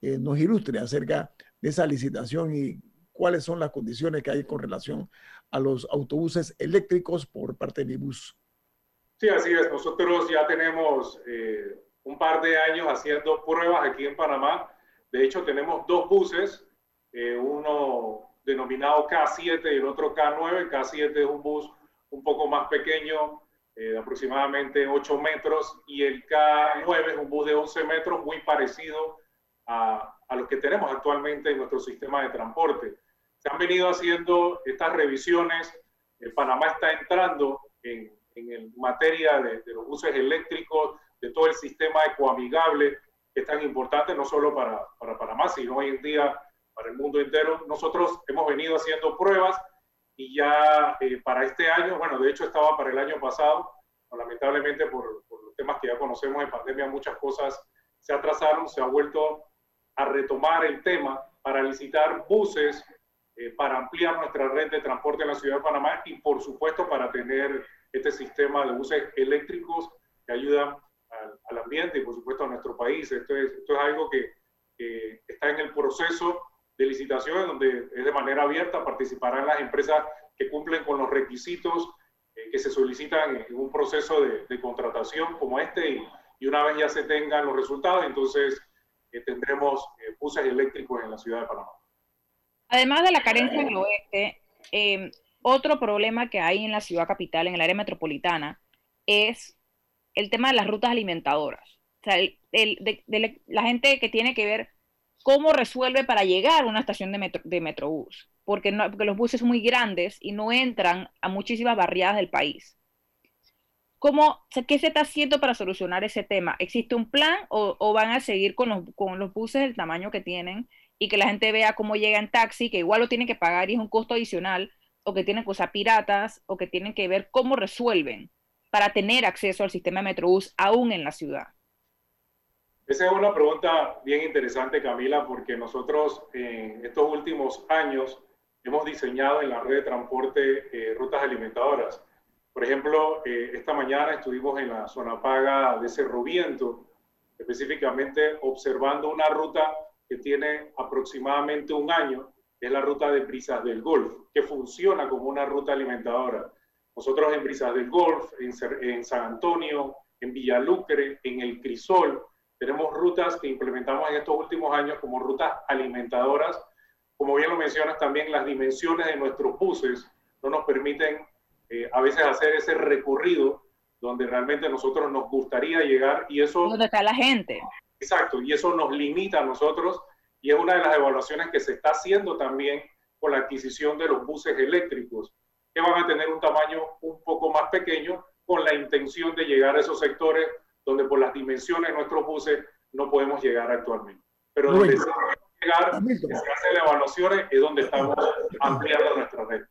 eh, nos ilustre acerca de esa licitación y cuáles son las condiciones que hay con relación a los autobuses eléctricos por parte de bus. Sí, así es. Nosotros ya tenemos eh, un par de años haciendo pruebas aquí en Panamá. De hecho, tenemos dos buses, uno denominado K7 y el otro K9. K7 es un bus un poco más pequeño, eh, de aproximadamente 8 metros, y el K9 es un bus de 11 metros, muy parecido a, a los que tenemos actualmente en nuestro sistema de transporte. Se han venido haciendo estas revisiones. El Panamá está entrando en, en materia de, de, los buses eléctricos, de todo el sistema ecoamigable, que es tan importante no solo para, para Panamá, sino hoy en día para el mundo entero. Nosotros hemos venido haciendo pruebas y ya eh, para este año, bueno, de hecho estaba para el año pasado, lamentablemente por, por, los temas que ya conocemos de pandemia, muchas cosas se atrasaron, se ha vuelto a retomar el tema para licitar buses eh, para ampliar nuestra red de transporte en la ciudad de Panamá y por supuesto para tener este sistema de buses eléctricos que ayudan al, al ambiente y por supuesto a nuestro país. Esto es, esto es algo que, que está en el proceso de licitaciones donde es de manera abierta, participarán las empresas que cumplen con los requisitos eh, que se solicitan en un proceso de, de contratación como este y, y, una vez ya se tengan los resultados, entonces eh, tendremos eh, buses eléctricos en la ciudad de Panamá. Además de la carencia en el oeste, eh, otro problema que hay en la ciudad capital, en el área metropolitana, es el tema de las rutas alimentadoras. O sea, el, el, de, de la gente que tiene que ver cómo resuelve para llegar a una estación de, metro, de Metrobús, porque, no, porque los buses son muy grandes y no entran a muchísimas barriadas del país. ¿Cómo, ¿Qué se está haciendo para solucionar ese tema? ¿Existe un plan o, o van a seguir con los, con los buses del tamaño que tienen y que la gente vea cómo llega en taxi, que igual lo tienen que pagar y es un costo adicional, o que tienen que usar piratas, o que tienen que ver cómo resuelven para tener acceso al sistema de Metrobús aún en la ciudad? Esa es una pregunta bien interesante, Camila, porque nosotros en estos últimos años hemos diseñado en la red de transporte eh, rutas alimentadoras. Por ejemplo, eh, esta mañana estuvimos en la zona paga de Cerro Viento, específicamente observando una ruta que tiene aproximadamente un año, es la ruta de Brisas del Golf, que funciona como una ruta alimentadora. Nosotros en Brisas del Golf, en, en San Antonio, en Villalucre, en El Crisol, tenemos rutas que implementamos en estos últimos años como rutas alimentadoras. Como bien lo mencionas, también las dimensiones de nuestros buses no nos permiten eh, a veces hacer ese recorrido donde realmente nosotros nos gustaría llegar y eso... Donde está la gente. Exacto, y eso nos limita a nosotros y es una de las evaluaciones que se está haciendo también con la adquisición de los buses eléctricos, que van a tener un tamaño un poco más pequeño con la intención de llegar a esos sectores donde por las dimensiones de nuestros buses no podemos llegar actualmente. Pero donde se puede llegar, que se hacen las evaluaciones, es donde estamos ampliando nuestra red.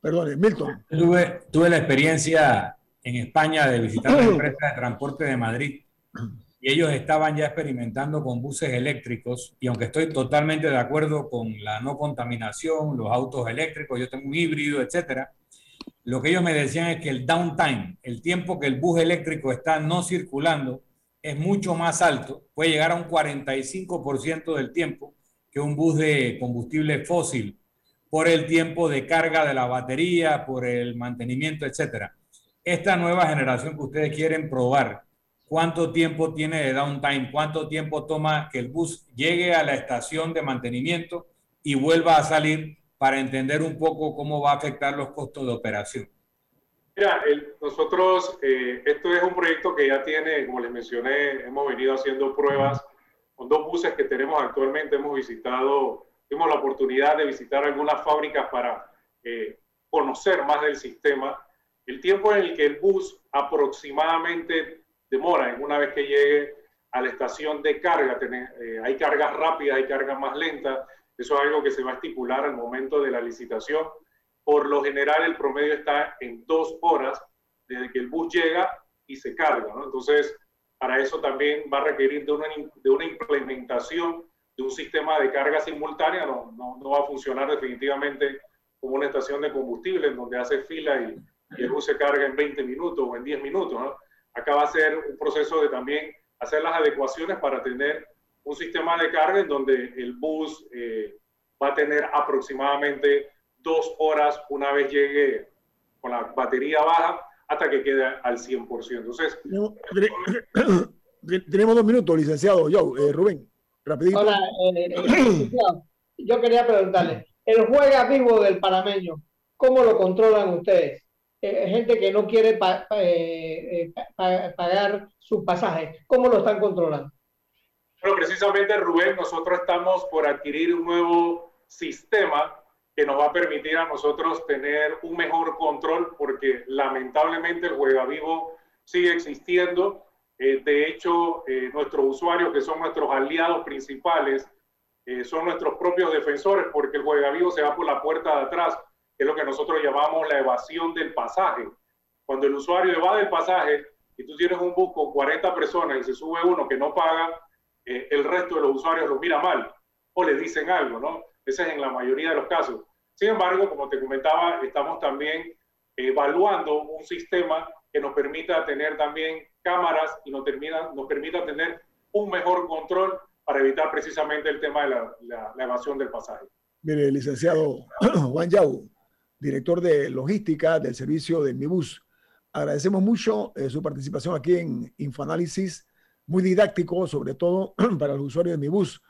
Perdón, Milton. Tuve, tuve la experiencia en España de visitar la empresa de transporte de Madrid y ellos estaban ya experimentando con buses eléctricos y aunque estoy totalmente de acuerdo con la no contaminación, los autos eléctricos, yo tengo un híbrido, etcétera, lo que ellos me decían es que el downtime, el tiempo que el bus eléctrico está no circulando, es mucho más alto, puede llegar a un 45% del tiempo que un bus de combustible fósil por el tiempo de carga de la batería, por el mantenimiento, etcétera. Esta nueva generación que ustedes quieren probar, ¿cuánto tiempo tiene de downtime? ¿Cuánto tiempo toma que el bus llegue a la estación de mantenimiento y vuelva a salir para entender un poco cómo va a afectar los costos de operación? Mira, nosotros, eh, esto es un proyecto que ya tiene, como les mencioné, hemos venido haciendo pruebas con dos buses que tenemos actualmente. Hemos visitado, tuvimos la oportunidad de visitar algunas fábricas para eh, conocer más del sistema. El tiempo en el que el bus aproximadamente demora, en una vez que llegue a la estación de carga, eh, hay cargas rápidas, hay cargas más lentas, eso es algo que se va a estipular al momento de la licitación. Por lo general, el promedio está en dos horas desde que el bus llega y se carga. ¿no? Entonces, para eso también va a requerir de una, de una implementación de un sistema de carga simultánea. No, no, no, va a funcionar definitivamente como una estación de combustible en donde hace fila y, y el bus se carga en 20 minutos o en 10 minutos. ¿no? Acá va a ser un proceso de también hacer las adecuaciones para tener un sistema de carga en donde el bus eh, va a tener aproximadamente dos horas una vez llegue con la batería baja hasta que quede al 100%. Entonces, tenemos dos minutos, licenciado. Yo, eh, Rubén, rapidito. Hola, eh, yo quería preguntarle, el juega vivo del panameño, ¿cómo lo controlan ustedes? gente que no quiere pagar su pasaje, ¿cómo lo están controlando? Bueno, precisamente Rubén, nosotros estamos por adquirir un nuevo sistema que nos va a permitir a nosotros tener un mejor control porque lamentablemente el juega vivo sigue existiendo. Eh, de hecho, eh, nuestros usuarios, que son nuestros aliados principales, eh, son nuestros propios defensores porque el juega vivo se va por la puerta de atrás, que es lo que nosotros llamamos la evasión del pasaje. Cuando el usuario evade el pasaje y tú tienes un bus con 40 personas y se sube uno que no paga, eh, el resto de los usuarios lo mira mal o le dicen algo, ¿no? Ese es en la mayoría de los casos. Sin embargo, como te comentaba, estamos también evaluando un sistema que nos permita tener también cámaras y nos, termina, nos permita tener un mejor control para evitar precisamente el tema de la, la, evasión del pasaje. Mire, licenciado Juan Yau, director de logística del servicio de MiBus, agradecemos mucho eh, su participación aquí en Infoanálisis muy didáctico, sobre todo para los usuarios de mi bus.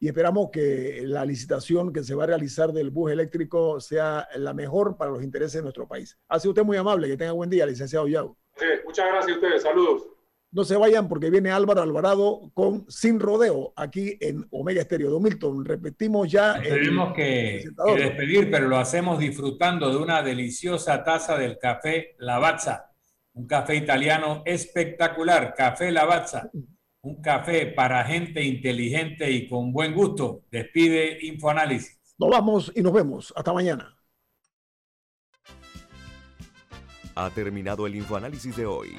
Y esperamos que la licitación que se va a realizar del bus eléctrico sea la mejor para los intereses de nuestro país. Ha sido usted muy amable. Que tenga buen día, licenciado Yao. Sí, muchas gracias a ustedes. Saludos. No se vayan porque viene Álvaro Alvarado con Sin Rodeo aquí en Omega Estéreo. Don Milton, repetimos ya. tenemos que, que, despedir, pero lo hacemos disfrutando de una deliciosa taza del café Lavazza un café italiano espectacular, Café Lavazza, un café para gente inteligente y con buen gusto. Despide Infoanálisis. Nos vamos y nos vemos. Hasta mañana. Ha terminado el Infoanálisis de hoy.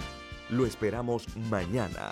Lo esperamos mañana